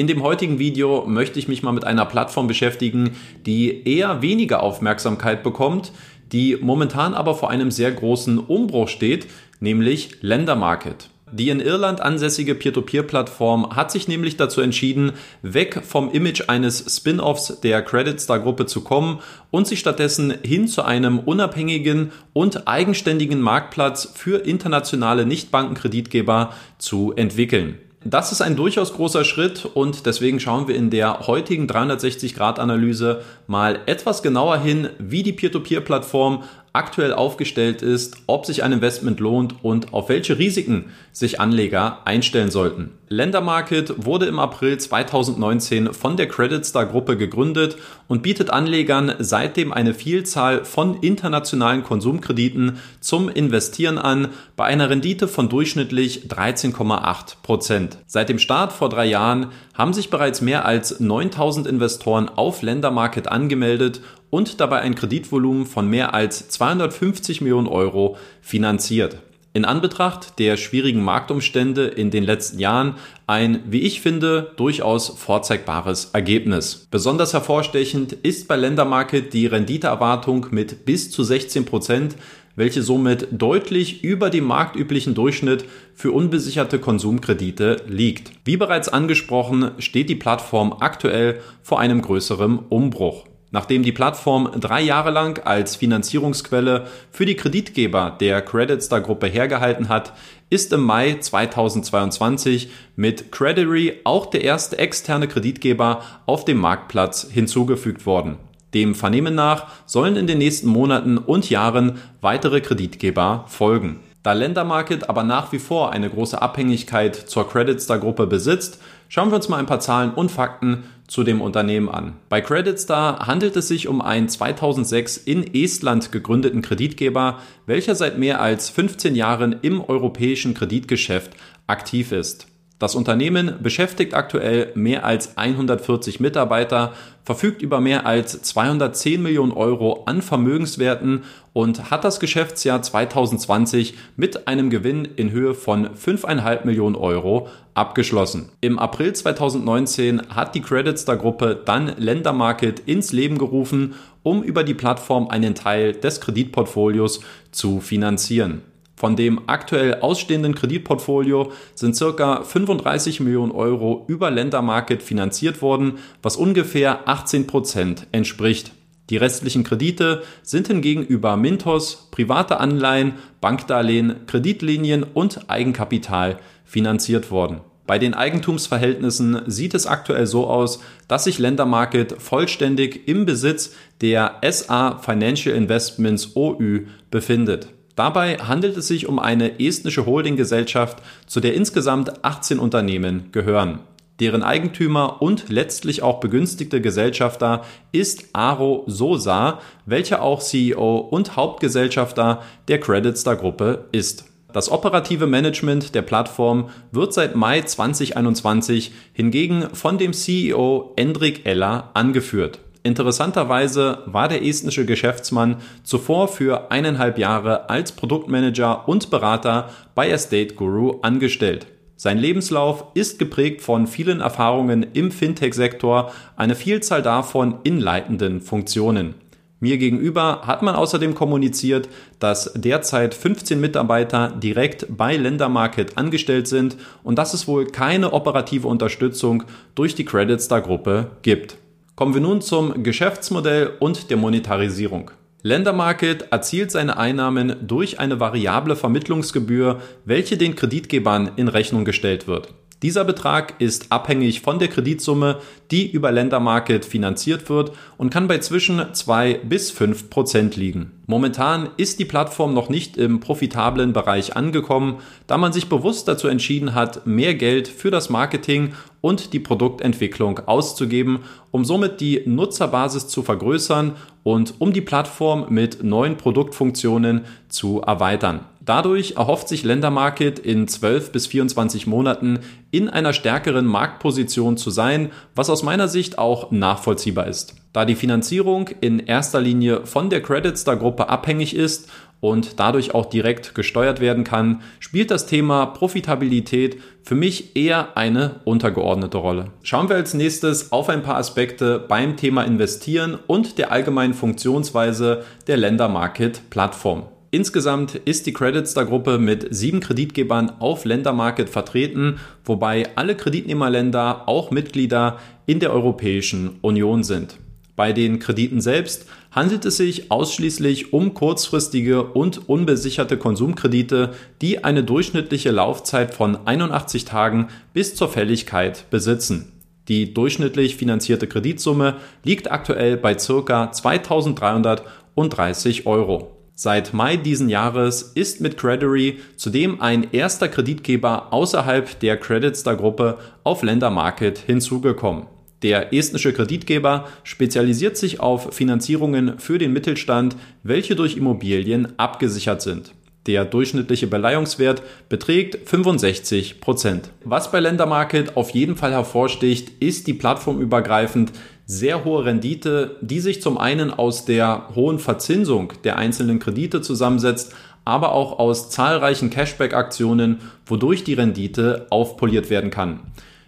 in dem heutigen Video möchte ich mich mal mit einer Plattform beschäftigen, die eher weniger Aufmerksamkeit bekommt, die momentan aber vor einem sehr großen Umbruch steht, nämlich Ländermarket. Die in Irland ansässige Peer-to-Peer-Plattform hat sich nämlich dazu entschieden, weg vom Image eines Spin-offs der Credit Star Gruppe zu kommen und sich stattdessen hin zu einem unabhängigen und eigenständigen Marktplatz für internationale Nichtbankenkreditgeber zu entwickeln. Das ist ein durchaus großer Schritt und deswegen schauen wir in der heutigen 360-Grad-Analyse mal etwas genauer hin, wie die Peer-to-Peer-Plattform aktuell aufgestellt ist, ob sich ein Investment lohnt und auf welche Risiken sich Anleger einstellen sollten. Ländermarket wurde im April 2019 von der Credit Star Gruppe gegründet und bietet Anlegern seitdem eine Vielzahl von internationalen Konsumkrediten zum Investieren an bei einer Rendite von durchschnittlich 13,8 Prozent. Seit dem Start vor drei Jahren haben sich bereits mehr als 9000 Investoren auf Ländermarket angemeldet und dabei ein Kreditvolumen von mehr als 250 Millionen Euro finanziert. In Anbetracht der schwierigen Marktumstände in den letzten Jahren ein, wie ich finde, durchaus vorzeigbares Ergebnis. Besonders hervorstechend ist bei Ländermarket die Renditeerwartung mit bis zu 16 Prozent, welche somit deutlich über dem marktüblichen Durchschnitt für unbesicherte Konsumkredite liegt. Wie bereits angesprochen, steht die Plattform aktuell vor einem größeren Umbruch. Nachdem die Plattform drei Jahre lang als Finanzierungsquelle für die Kreditgeber der Credit Star Gruppe hergehalten hat, ist im Mai 2022 mit Crediry auch der erste externe Kreditgeber auf dem Marktplatz hinzugefügt worden. Dem Vernehmen nach sollen in den nächsten Monaten und Jahren weitere Kreditgeber folgen. Da Ländermarket aber nach wie vor eine große Abhängigkeit zur Credit Star Gruppe besitzt, schauen wir uns mal ein paar Zahlen und Fakten zu dem Unternehmen an. Bei Credit Star handelt es sich um einen 2006 in Estland gegründeten Kreditgeber, welcher seit mehr als 15 Jahren im europäischen Kreditgeschäft aktiv ist. Das Unternehmen beschäftigt aktuell mehr als 140 Mitarbeiter, verfügt über mehr als 210 Millionen Euro an Vermögenswerten und hat das Geschäftsjahr 2020 mit einem Gewinn in Höhe von 5,5 Millionen Euro abgeschlossen. Im April 2019 hat die Credit Star Gruppe dann Ländermarket ins Leben gerufen, um über die Plattform einen Teil des Kreditportfolios zu finanzieren. Von dem aktuell ausstehenden Kreditportfolio sind circa 35 Millionen Euro über Ländermarket finanziert worden, was ungefähr 18 Prozent entspricht. Die restlichen Kredite sind hingegen über Mintos, private Anleihen, Bankdarlehen, Kreditlinien und Eigenkapital finanziert worden. Bei den Eigentumsverhältnissen sieht es aktuell so aus, dass sich Ländermarket vollständig im Besitz der SA Financial Investments OÜ befindet. Dabei handelt es sich um eine estnische Holdinggesellschaft, zu der insgesamt 18 Unternehmen gehören. Deren Eigentümer und letztlich auch begünstigte Gesellschafter ist Aro Sosa, welcher auch CEO und Hauptgesellschafter der Credit Star Gruppe ist. Das operative Management der Plattform wird seit Mai 2021 hingegen von dem CEO Endrik Eller angeführt. Interessanterweise war der estnische Geschäftsmann zuvor für eineinhalb Jahre als Produktmanager und Berater bei Estate Guru angestellt. Sein Lebenslauf ist geprägt von vielen Erfahrungen im Fintech-Sektor, eine Vielzahl davon in leitenden Funktionen. Mir gegenüber hat man außerdem kommuniziert, dass derzeit 15 Mitarbeiter direkt bei Ländermarket angestellt sind und dass es wohl keine operative Unterstützung durch die Credit Star Gruppe gibt. Kommen wir nun zum Geschäftsmodell und der Monetarisierung. Ländermarket erzielt seine Einnahmen durch eine variable Vermittlungsgebühr, welche den Kreditgebern in Rechnung gestellt wird. Dieser Betrag ist abhängig von der Kreditsumme, die über Ländermarket finanziert wird und kann bei zwischen 2 bis 5 Prozent liegen. Momentan ist die Plattform noch nicht im profitablen Bereich angekommen, da man sich bewusst dazu entschieden hat, mehr Geld für das Marketing und die Produktentwicklung auszugeben, um somit die Nutzerbasis zu vergrößern und um die Plattform mit neuen Produktfunktionen zu erweitern. Dadurch erhofft sich Ländermarket in 12 bis 24 Monaten in einer stärkeren Marktposition zu sein, was aus meiner Sicht auch nachvollziehbar ist. Da die Finanzierung in erster Linie von der Credit Star Gruppe abhängig ist und dadurch auch direkt gesteuert werden kann, spielt das Thema Profitabilität für mich eher eine untergeordnete Rolle. Schauen wir als nächstes auf ein paar Aspekte beim Thema Investieren und der allgemeinen Funktionsweise der Ländermarket-Plattform. Insgesamt ist die Creditstar-Gruppe mit sieben Kreditgebern auf Ländermarket vertreten, wobei alle Kreditnehmerländer auch Mitglieder in der Europäischen Union sind. Bei den Krediten selbst handelt es sich ausschließlich um kurzfristige und unbesicherte Konsumkredite, die eine durchschnittliche Laufzeit von 81 Tagen bis zur Fälligkeit besitzen. Die durchschnittlich finanzierte Kreditsumme liegt aktuell bei ca. 2330 Euro. Seit Mai diesen Jahres ist mit Credery zudem ein erster Kreditgeber außerhalb der Creditstar-Gruppe auf Ländermarket hinzugekommen. Der estnische Kreditgeber spezialisiert sich auf Finanzierungen für den Mittelstand, welche durch Immobilien abgesichert sind. Der durchschnittliche Beleihungswert beträgt 65 Prozent. Was bei Ländermarket auf jeden Fall hervorsticht, ist die plattformübergreifend sehr hohe Rendite, die sich zum einen aus der hohen Verzinsung der einzelnen Kredite zusammensetzt, aber auch aus zahlreichen Cashback-Aktionen, wodurch die Rendite aufpoliert werden kann.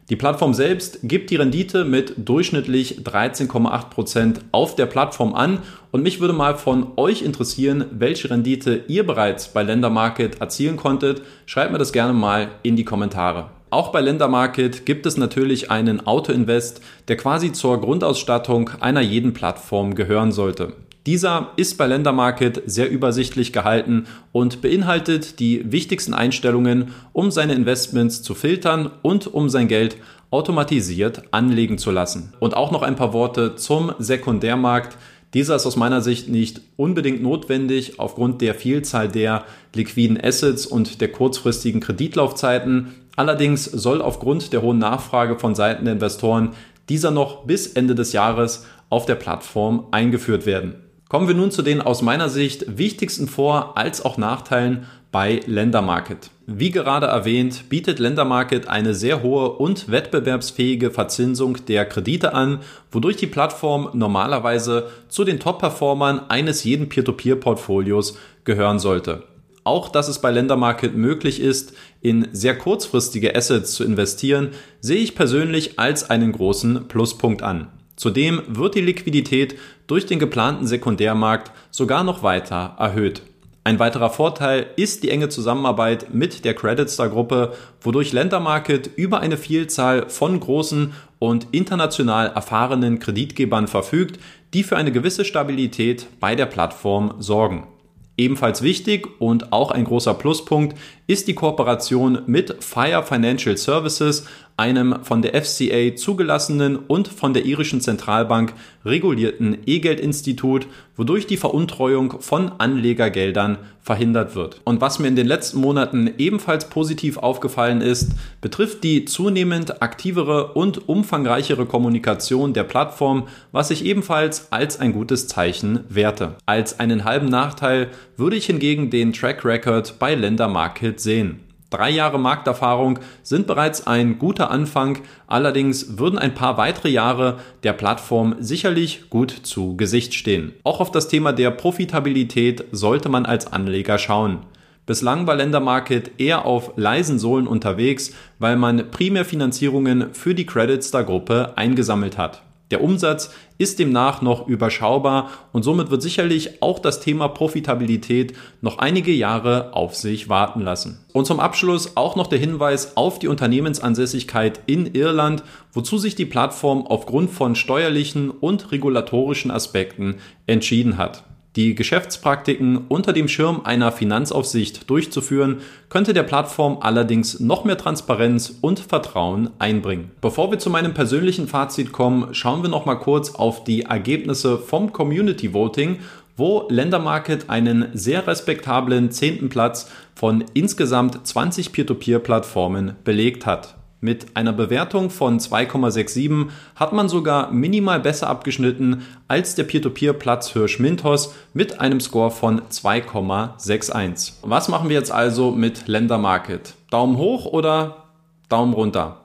Die Plattform selbst gibt die Rendite mit durchschnittlich 13,8 Prozent auf der Plattform an und mich würde mal von euch interessieren, welche Rendite ihr bereits bei Ländermarket erzielen konntet. Schreibt mir das gerne mal in die Kommentare. Auch bei Ländermarket gibt es natürlich einen Auto-Invest, der quasi zur Grundausstattung einer jeden Plattform gehören sollte. Dieser ist bei Ländermarket sehr übersichtlich gehalten und beinhaltet die wichtigsten Einstellungen, um seine Investments zu filtern und um sein Geld automatisiert anlegen zu lassen. Und auch noch ein paar Worte zum Sekundärmarkt. Dieser ist aus meiner Sicht nicht unbedingt notwendig aufgrund der Vielzahl der liquiden Assets und der kurzfristigen Kreditlaufzeiten. Allerdings soll aufgrund der hohen Nachfrage von Seiten der Investoren dieser noch bis Ende des Jahres auf der Plattform eingeführt werden. Kommen wir nun zu den aus meiner Sicht wichtigsten Vor- als auch Nachteilen bei Ländermarket. Wie gerade erwähnt, bietet Ländermarket eine sehr hohe und wettbewerbsfähige Verzinsung der Kredite an, wodurch die Plattform normalerweise zu den Top-Performern eines jeden Peer-to-Peer-Portfolios gehören sollte. Auch dass es bei Ländermarket möglich ist, in sehr kurzfristige Assets zu investieren, sehe ich persönlich als einen großen Pluspunkt an. Zudem wird die Liquidität durch den geplanten Sekundärmarkt sogar noch weiter erhöht. Ein weiterer Vorteil ist die enge Zusammenarbeit mit der Creditstar Gruppe, wodurch Ländermarket über eine Vielzahl von großen und international erfahrenen Kreditgebern verfügt, die für eine gewisse Stabilität bei der Plattform sorgen. Ebenfalls wichtig und auch ein großer Pluspunkt ist die Kooperation mit Fire Financial Services, einem von der FCA zugelassenen und von der irischen Zentralbank regulierten E-Geld-Institut, wodurch die Veruntreuung von Anlegergeldern verhindert wird. Und was mir in den letzten Monaten ebenfalls positiv aufgefallen ist, betrifft die zunehmend aktivere und umfangreichere Kommunikation der Plattform, was ich ebenfalls als ein gutes Zeichen werte. Als einen halben Nachteil würde ich hingegen den Track Record bei Lender Market sehen. Drei Jahre Markterfahrung sind bereits ein guter Anfang, allerdings würden ein paar weitere Jahre der Plattform sicherlich gut zu Gesicht stehen. Auch auf das Thema der Profitabilität sollte man als Anleger schauen. Bislang war Ländermarket eher auf leisen Sohlen unterwegs, weil man Primärfinanzierungen für die Creditstar-Gruppe eingesammelt hat. Der Umsatz ist demnach noch überschaubar und somit wird sicherlich auch das Thema Profitabilität noch einige Jahre auf sich warten lassen. Und zum Abschluss auch noch der Hinweis auf die Unternehmensansässigkeit in Irland, wozu sich die Plattform aufgrund von steuerlichen und regulatorischen Aspekten entschieden hat. Die Geschäftspraktiken unter dem Schirm einer Finanzaufsicht durchzuführen, könnte der Plattform allerdings noch mehr Transparenz und Vertrauen einbringen. Bevor wir zu meinem persönlichen Fazit kommen, schauen wir noch mal kurz auf die Ergebnisse vom Community Voting, wo Ländermarket einen sehr respektablen zehnten Platz von insgesamt 20 Peer-to-Peer-Plattformen belegt hat. Mit einer Bewertung von 2,67 hat man sogar minimal besser abgeschnitten als der Peer-to-Peer-Platzhirsch Mintos mit einem Score von 2,61. Was machen wir jetzt also mit Ländermarket? Daumen hoch oder Daumen runter?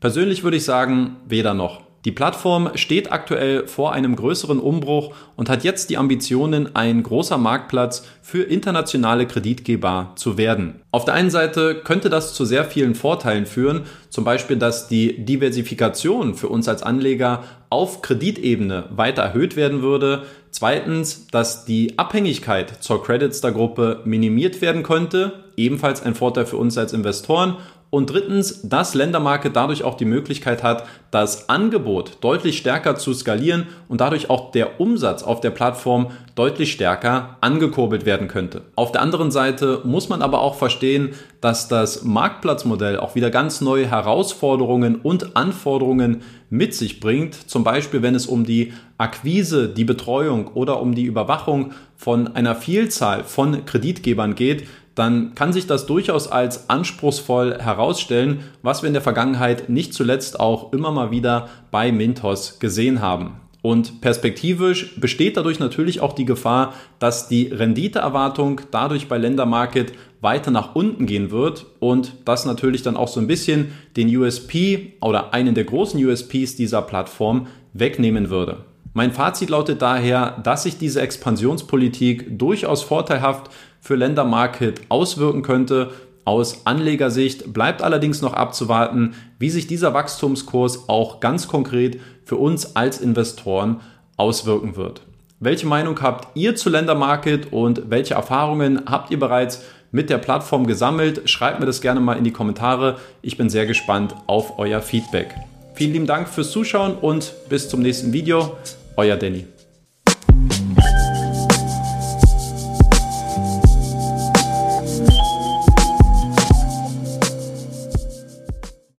Persönlich würde ich sagen, weder noch. Die Plattform steht aktuell vor einem größeren Umbruch und hat jetzt die Ambitionen, ein großer Marktplatz für internationale Kreditgeber zu werden. Auf der einen Seite könnte das zu sehr vielen Vorteilen führen, zum Beispiel, dass die Diversifikation für uns als Anleger auf Kreditebene weiter erhöht werden würde. Zweitens, dass die Abhängigkeit zur Credit Star Gruppe minimiert werden könnte, ebenfalls ein Vorteil für uns als Investoren. Und drittens, dass Ländermarke dadurch auch die Möglichkeit hat, das Angebot deutlich stärker zu skalieren und dadurch auch der Umsatz auf der Plattform deutlich stärker angekurbelt werden könnte. Auf der anderen Seite muss man aber auch verstehen, dass das Marktplatzmodell auch wieder ganz neue Herausforderungen und Anforderungen mit sich bringt. Zum Beispiel, wenn es um die Akquise, die Betreuung oder um die Überwachung von einer Vielzahl von Kreditgebern geht, dann kann sich das durchaus als anspruchsvoll herausstellen, was wir in der Vergangenheit nicht zuletzt auch immer mal wieder bei Mintos gesehen haben. Und perspektivisch besteht dadurch natürlich auch die Gefahr, dass die Renditeerwartung dadurch bei Ländermarket weiter nach unten gehen wird und das natürlich dann auch so ein bisschen den USP oder einen der großen USPs dieser Plattform wegnehmen würde. Mein Fazit lautet daher, dass sich diese Expansionspolitik durchaus vorteilhaft für Ländermarket auswirken könnte. Aus Anlegersicht bleibt allerdings noch abzuwarten, wie sich dieser Wachstumskurs auch ganz konkret für uns als Investoren auswirken wird. Welche Meinung habt ihr zu Ländermarket und welche Erfahrungen habt ihr bereits mit der Plattform gesammelt? Schreibt mir das gerne mal in die Kommentare. Ich bin sehr gespannt auf euer Feedback. Vielen lieben Dank fürs Zuschauen und bis zum nächsten Video. Euer Danny.